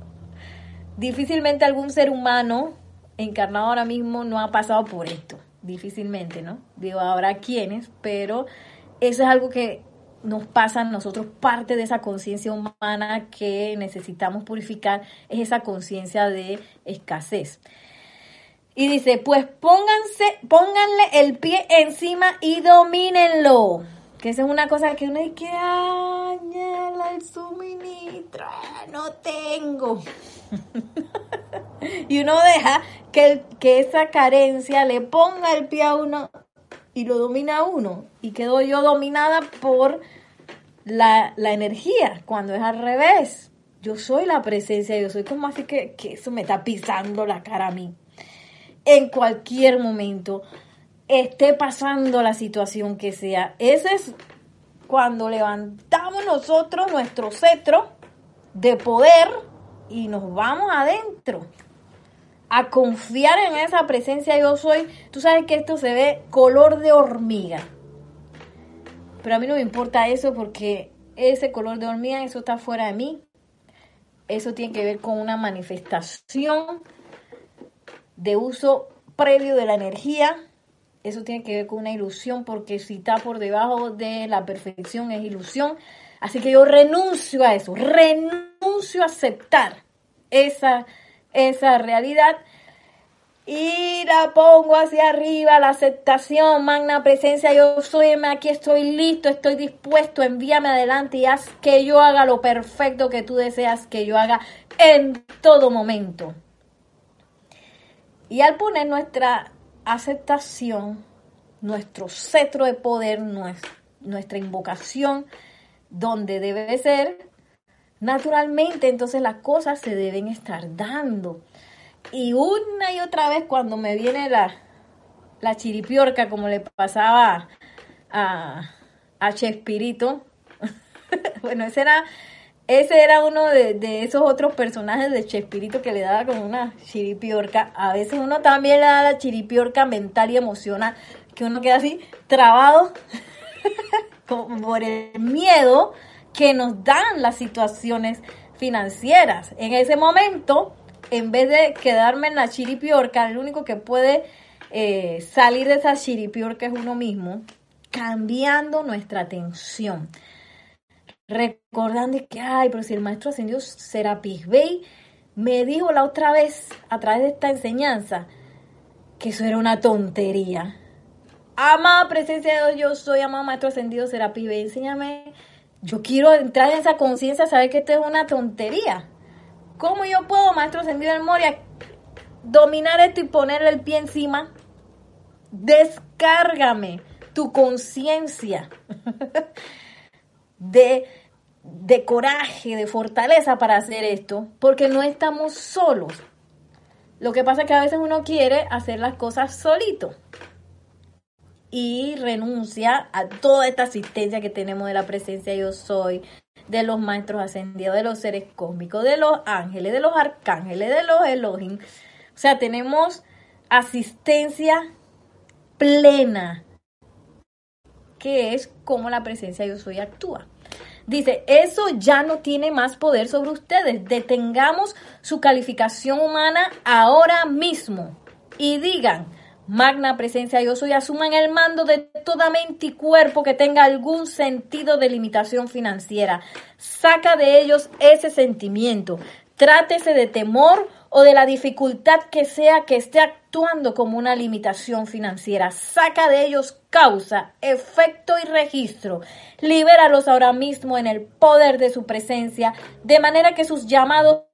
difícilmente algún ser humano encarnado ahora mismo no ha pasado por esto, difícilmente, ¿no? Digo, habrá quienes, pero eso es algo que nos pasa a nosotros, parte de esa conciencia humana que necesitamos purificar, es esa conciencia de escasez. Y dice, pues pónganse, pónganle el pie encima y domínenlo. Que esa es una cosa que uno dice, que el suministro, no tengo. y uno deja que, que esa carencia le ponga el pie a uno y lo domina uno. Y quedo yo dominada por la, la energía, cuando es al revés. Yo soy la presencia, yo soy como así que, que eso me está pisando la cara a mí en cualquier momento, esté pasando la situación que sea. Ese es cuando levantamos nosotros nuestro cetro de poder y nos vamos adentro a confiar en esa presencia yo soy. Tú sabes que esto se ve color de hormiga. Pero a mí no me importa eso porque ese color de hormiga, eso está fuera de mí. Eso tiene que ver con una manifestación de uso previo de la energía, eso tiene que ver con una ilusión, porque si está por debajo de la perfección es ilusión. Así que yo renuncio a eso, renuncio a aceptar esa, esa realidad y la pongo hacia arriba, la aceptación, magna presencia, yo soy, aquí estoy listo, estoy dispuesto, envíame adelante y haz que yo haga lo perfecto que tú deseas que yo haga en todo momento. Y al poner nuestra aceptación, nuestro cetro de poder, nuestra invocación, donde debe ser, naturalmente entonces las cosas se deben estar dando. Y una y otra vez cuando me viene la, la chiripiorca, como le pasaba a, a Chespirito, bueno, ese era ese era uno de, esos otros personajes de Chespirito que le daba como una chiripiorca. A veces uno también le da la chiripiorca mental y emocional, que uno queda así trabado por el miedo que nos dan las situaciones financieras. En ese momento, en vez de quedarme en la chiripiorca, el único que puede eh, salir de esa chiripiorca es uno mismo, cambiando nuestra atención recordando que, ay, pero si el maestro ascendió Serapis Bey me dijo la otra vez, a través de esta enseñanza, que eso era una tontería. Amada presencia de Dios, yo soy amado maestro ascendido Serapis Bey, enséñame. Yo quiero entrar en esa conciencia, saber que esto es una tontería. ¿Cómo yo puedo, maestro ascendido del Moria, dominar esto y ponerle el pie encima? Descárgame tu conciencia de de coraje, de fortaleza para hacer esto, porque no estamos solos. Lo que pasa es que a veces uno quiere hacer las cosas solito y renuncia a toda esta asistencia que tenemos de la presencia yo soy, de los maestros ascendidos, de los seres cósmicos, de los ángeles, de los arcángeles, de los Elohim. O sea, tenemos asistencia plena, que es como la presencia yo soy actúa. Dice, eso ya no tiene más poder sobre ustedes. Detengamos su calificación humana ahora mismo. Y digan, magna presencia yo soy, asuman el mando de toda mente y cuerpo que tenga algún sentido de limitación financiera. Saca de ellos ese sentimiento. Trátese de temor o de la dificultad que sea que esté actuando como una limitación financiera. Saca de ellos causa, efecto y registro. Libéralos ahora mismo en el poder de su presencia, de manera que sus llamados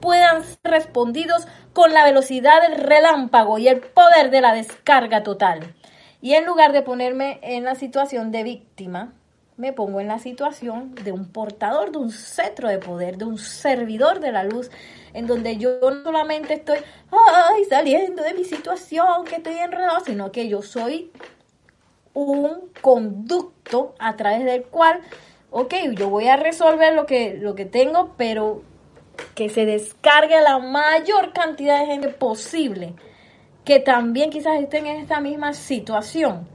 puedan ser respondidos con la velocidad del relámpago y el poder de la descarga total. Y en lugar de ponerme en la situación de víctima, me pongo en la situación de un portador de un cetro de poder, de un servidor de la luz, en donde yo no solamente estoy ay, saliendo de mi situación, que estoy enredado, sino que yo soy un conducto a través del cual, ok, yo voy a resolver lo que, lo que tengo, pero que se descargue a la mayor cantidad de gente posible que también quizás estén en esta misma situación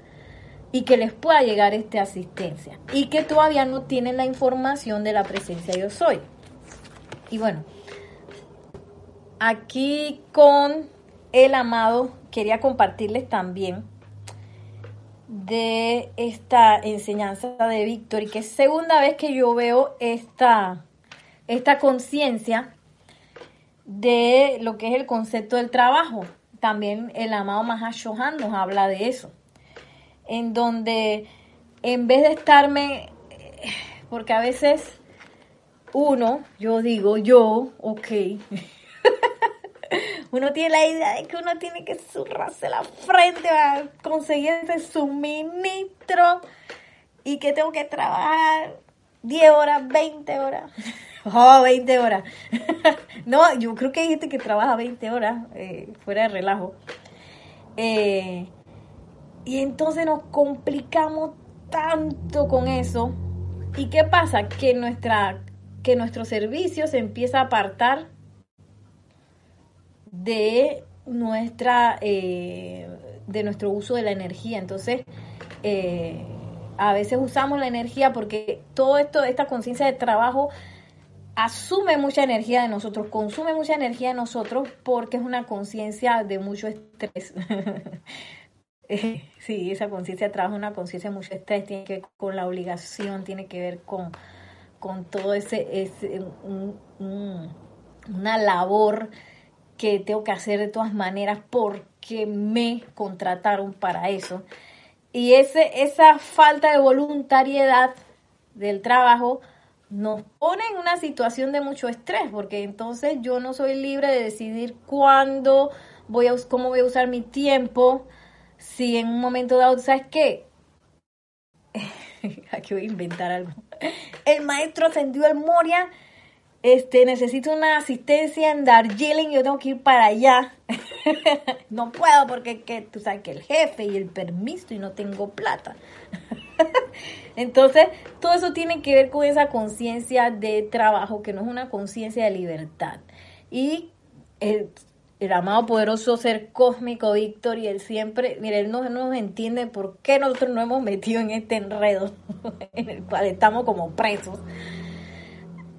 y que les pueda llegar esta asistencia y que todavía no tienen la información de la presencia yo soy. Y bueno, aquí con el amado quería compartirles también de esta enseñanza de Víctor y que es segunda vez que yo veo esta, esta conciencia de lo que es el concepto del trabajo. También el amado Mahashohan nos habla de eso en donde en vez de estarme, porque a veces uno, yo digo yo, ok, uno tiene la idea de que uno tiene que zurrarse la frente a conseguir ese suministro y que tengo que trabajar 10 horas, 20 horas. Oh, 20 horas. no, yo creo que hay gente que trabaja 20 horas eh, fuera de relajo. Eh, y entonces nos complicamos tanto con eso. ¿Y qué pasa? Que, nuestra, que nuestro servicio se empieza a apartar de nuestra eh, de nuestro uso de la energía. Entonces, a veces usamos la energía porque todo esto, esta conciencia de trabajo asume mucha energía de nosotros, consume mucha energía de nosotros porque es una conciencia de mucho estrés. sí, esa conciencia de trabajo una conciencia de mucho estrés, tiene que ver con la obligación, tiene que ver con, con todo ese, ese una labor que tengo que hacer de todas maneras porque me contrataron para eso. Y ese, esa falta de voluntariedad del trabajo nos pone en una situación de mucho estrés, porque entonces yo no soy libre de decidir cuándo voy a, cómo voy a usar mi tiempo, si en un momento dado, ¿sabes qué? Aquí voy a inventar algo. El maestro ascendió al Moria. Este, necesito una asistencia en Darjeeling, yo tengo que ir para allá. no puedo porque que, tú sabes que el jefe y el permiso y no tengo plata. Entonces, todo eso tiene que ver con esa conciencia de trabajo, que no es una conciencia de libertad. Y el, amado poderoso ser cósmico Víctor y él siempre, mire, él no nos entiende por qué nosotros nos hemos metido en este enredo en el cual estamos como presos.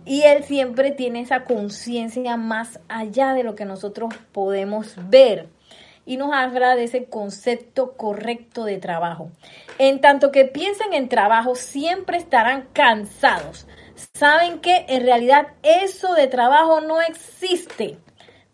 Y él siempre tiene esa conciencia más allá de lo que nosotros podemos ver y nos habla de ese concepto correcto de trabajo. En tanto que piensen en trabajo, siempre estarán cansados. Saben que en realidad eso de trabajo no existe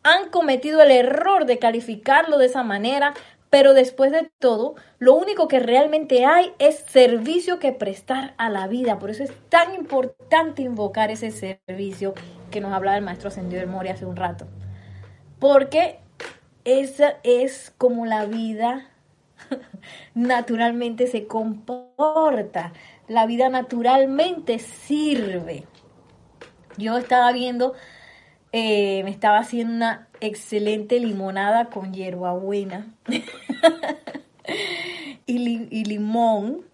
han cometido el error de calificarlo de esa manera, pero después de todo, lo único que realmente hay es servicio que prestar a la vida. Por eso es tan importante invocar ese servicio que nos hablaba el maestro Ascendido del Mori hace un rato. Porque esa es como la vida naturalmente se comporta. La vida naturalmente sirve. Yo estaba viendo eh, me estaba haciendo una excelente limonada con hierbabuena y, y limón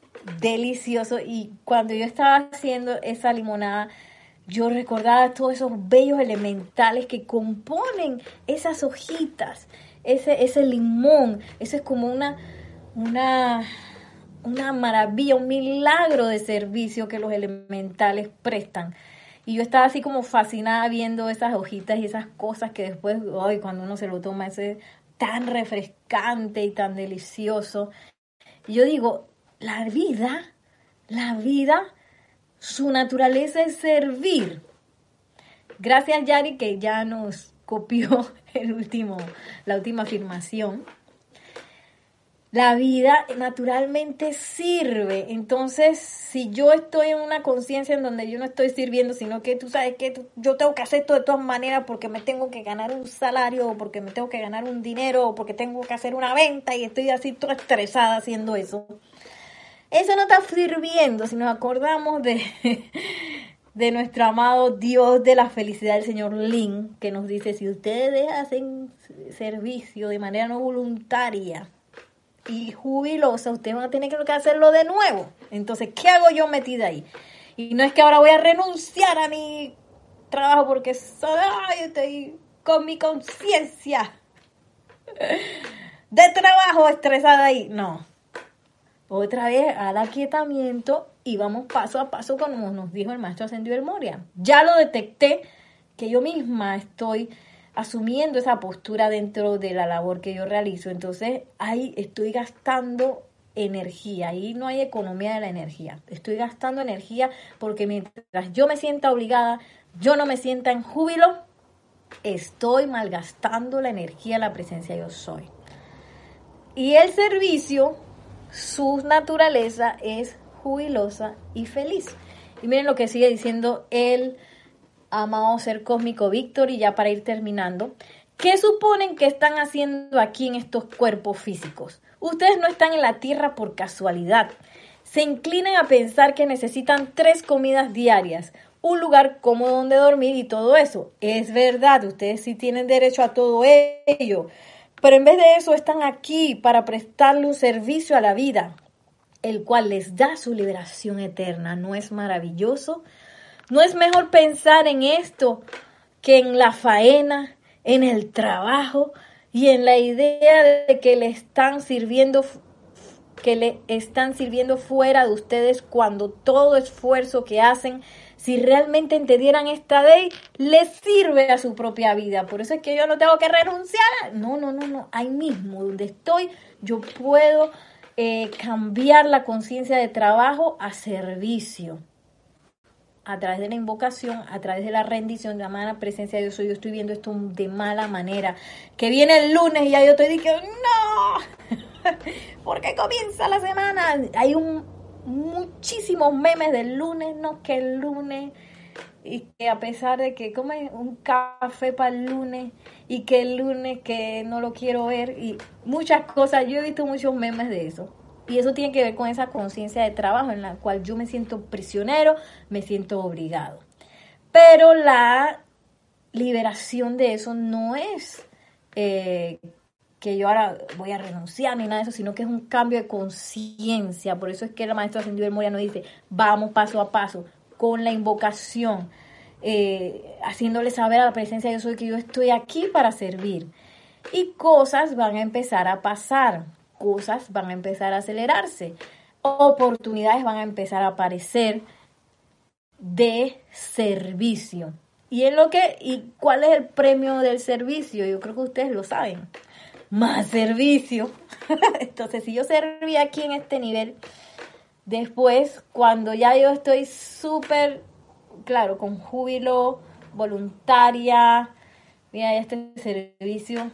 delicioso. Y cuando yo estaba haciendo esa limonada, yo recordaba todos esos bellos elementales que componen esas hojitas, ese, ese limón. Eso es como una, una, una maravilla, un milagro de servicio que los elementales prestan. Y yo estaba así como fascinada viendo esas hojitas y esas cosas que después, hoy cuando uno se lo toma, es tan refrescante y tan delicioso. Y yo digo, la vida, la vida, su naturaleza es servir. Gracias, Yari, que ya nos copió el último, la última afirmación la vida naturalmente sirve. Entonces, si yo estoy en una conciencia en donde yo no estoy sirviendo, sino que tú sabes que yo tengo que hacer esto de todas maneras porque me tengo que ganar un salario, o porque me tengo que ganar un dinero, o porque tengo que hacer una venta y estoy así toda estresada haciendo eso. Eso no está sirviendo si nos acordamos de, de nuestro amado Dios de la felicidad, el Señor Lin, que nos dice, si ustedes hacen servicio de manera no voluntaria, y jubilosa, usted va a tener que hacerlo de nuevo. Entonces, ¿qué hago yo metida ahí? Y no es que ahora voy a renunciar a mi trabajo porque soy, estoy con mi conciencia de trabajo estresada ahí. No. Otra vez al aquietamiento y vamos paso a paso como nos dijo el maestro Ascendido del Moria. Ya lo detecté que yo misma estoy asumiendo esa postura dentro de la labor que yo realizo. Entonces ahí estoy gastando energía, ahí no hay economía de la energía. Estoy gastando energía porque mientras yo me sienta obligada, yo no me sienta en júbilo, estoy malgastando la energía, la presencia yo soy. Y el servicio, su naturaleza es jubilosa y feliz. Y miren lo que sigue diciendo el amado ser cósmico Víctor y ya para ir terminando. ¿Qué suponen que están haciendo aquí en estos cuerpos físicos? Ustedes no están en la tierra por casualidad. Se inclinan a pensar que necesitan tres comidas diarias, un lugar cómodo donde dormir y todo eso. Es verdad, ustedes sí tienen derecho a todo ello. Pero en vez de eso están aquí para prestarle un servicio a la vida, el cual les da su liberación eterna. ¿No es maravilloso? ¿No es mejor pensar en esto que en la faena, en el trabajo y en la idea de que le están sirviendo que le están sirviendo fuera de ustedes cuando todo esfuerzo que hacen, si realmente entendieran esta ley, les sirve a su propia vida. Por eso es que yo no tengo que renunciar. No, no, no, no. Ahí mismo, donde estoy, yo puedo eh, cambiar la conciencia de trabajo a servicio a través de la invocación, a través de la rendición, de la presencia de Dios, yo estoy viendo esto de mala manera. Que viene el lunes y ya yo estoy diciendo, no, porque comienza la semana. Hay un, muchísimos memes del lunes, no que el lunes, y que a pesar de que come un café para el lunes, y que el lunes que no lo quiero ver, y muchas cosas, yo he visto muchos memes de eso. Y eso tiene que ver con esa conciencia de trabajo en la cual yo me siento prisionero, me siento obligado. Pero la liberación de eso no es eh, que yo ahora voy a renunciar ni nada de eso, sino que es un cambio de conciencia. Por eso es que el maestro Ascendido del nos dice, vamos paso a paso con la invocación, eh, haciéndole saber a la presencia de Dios que yo estoy aquí para servir. Y cosas van a empezar a pasar cosas van a empezar a acelerarse, oportunidades van a empezar a aparecer de servicio. ¿Y en lo que y cuál es el premio del servicio? Yo creo que ustedes lo saben. Más servicio. Entonces, si yo serví aquí en este nivel, después, cuando ya yo estoy súper, claro, con júbilo, voluntaria, mira, este servicio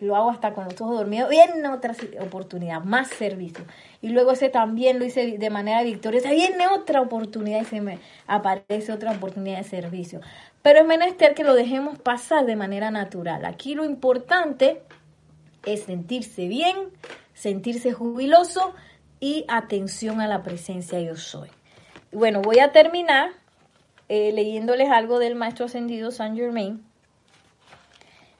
lo hago hasta con los ojos dormidos, viene otra oportunidad, más servicio. Y luego ese también lo hice de manera victoriosa, viene otra oportunidad y se me aparece otra oportunidad de servicio. Pero es menester que lo dejemos pasar de manera natural. Aquí lo importante es sentirse bien, sentirse jubiloso y atención a la presencia yo soy. Bueno, voy a terminar eh, leyéndoles algo del maestro ascendido Saint Germain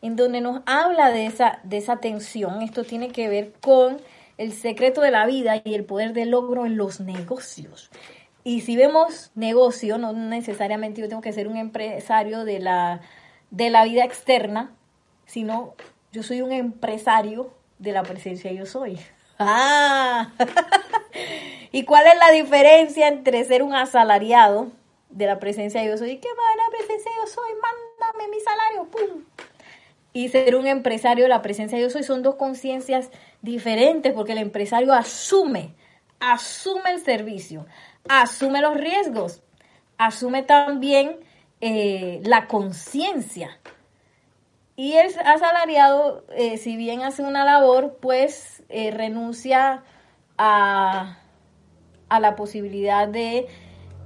en donde nos habla de esa, de esa tensión. Esto tiene que ver con el secreto de la vida y el poder del logro en los negocios. Y si vemos negocio, no necesariamente yo tengo que ser un empresario de la, de la vida externa, sino yo soy un empresario de la presencia yo soy. Ah, ¿y cuál es la diferencia entre ser un asalariado de la presencia yo soy? ¿Qué va la presencia yo soy? Mándame mi salario, ¡pum! y ser un empresario, la presencia de Dios soy, son dos conciencias diferentes porque el empresario asume, asume el servicio, asume los riesgos, asume también eh, la conciencia. Y el asalariado, eh, si bien hace una labor, pues eh, renuncia a, a, la posibilidad de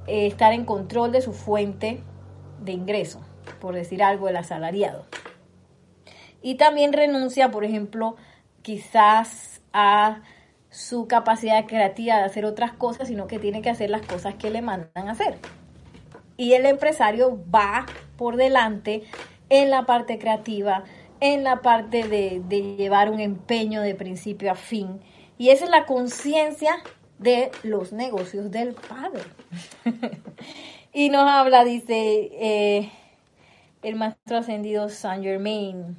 estar en control de su fuente de ingreso, por decir algo, el asalariado. Y también renuncia, por ejemplo, quizás a su capacidad creativa de hacer otras cosas, sino que tiene que hacer las cosas que le mandan a hacer. Y el empresario va por delante en la parte creativa, en la parte de, llevar un empeño de principio a fin. Y esa es la conciencia de los negocios del Padre. y nos habla, dice eh, el maestro ascendido Saint Germain,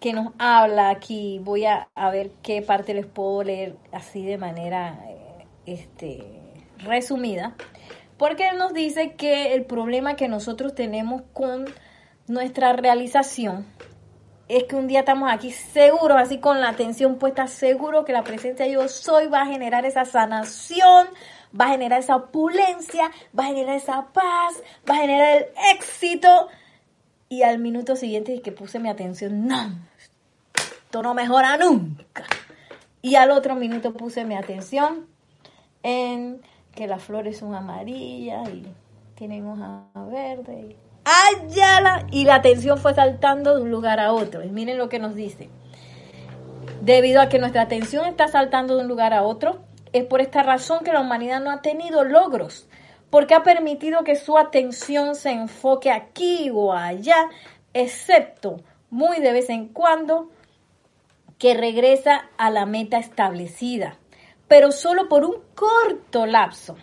que nos habla aquí. Voy a, ver qué parte les puedo leer así de manera eh, este, resumida. Porque él nos dice que el problema que nosotros tenemos con nuestra realización es que un día estamos aquí seguros, así con la atención puesta, seguro que la presencia de yo soy va a generar esa sanación, va a generar esa opulencia, va a generar esa paz, va a generar el éxito. Y al minuto siguiente que puse mi atención, no, esto no mejora nunca. Y al otro minuto puse mi atención en que las flores son amarillas y tienen hojas verdes. ¡Ayala! Y la atención fue saltando de un lugar a otro. Y miren lo que nos dice. Debido a que nuestra atención está saltando de un lugar a otro, es por esta razón que la humanidad no ha tenido logros, porque ha permitido que su atención se enfoque aquí o allá, excepto muy de vez en cuando que regresa a la meta establecida, pero solo por un corto lapso.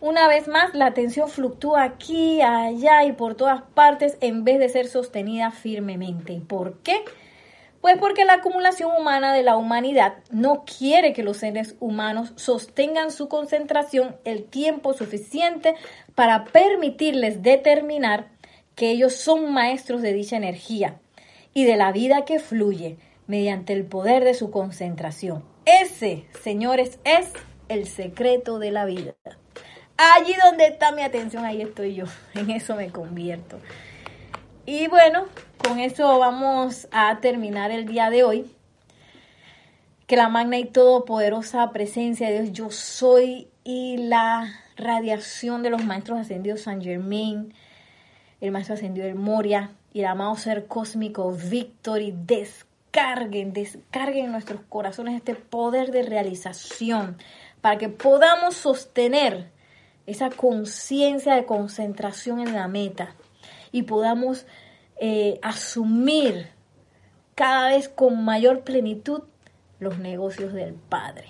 Una vez más, la atención fluctúa aquí, allá y por todas partes en vez de ser sostenida firmemente. ¿Por qué? Pues porque la acumulación humana de la humanidad no quiere que los seres humanos sostengan su concentración el tiempo suficiente para permitirles determinar que ellos son maestros de dicha energía y de la vida que fluye mediante el poder de su concentración. Ese, señores, es el secreto de la vida. Allí donde está mi atención, ahí estoy yo. En eso me convierto. Y bueno, con eso vamos a terminar el día de hoy. Que la magna y todopoderosa presencia de Dios, yo soy y la radiación de los maestros ascendidos San Germain, el maestro ascendido del Moria y el amado ser cósmico Victory, descarguen, descarguen en nuestros corazones este poder de realización para que podamos sostener esa conciencia de concentración en la meta y podamos eh, asumir cada vez con mayor plenitud los negocios del Padre.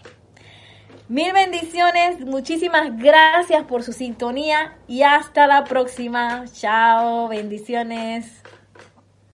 Mil bendiciones, muchísimas gracias por su sintonía y hasta la próxima. Chao, bendiciones.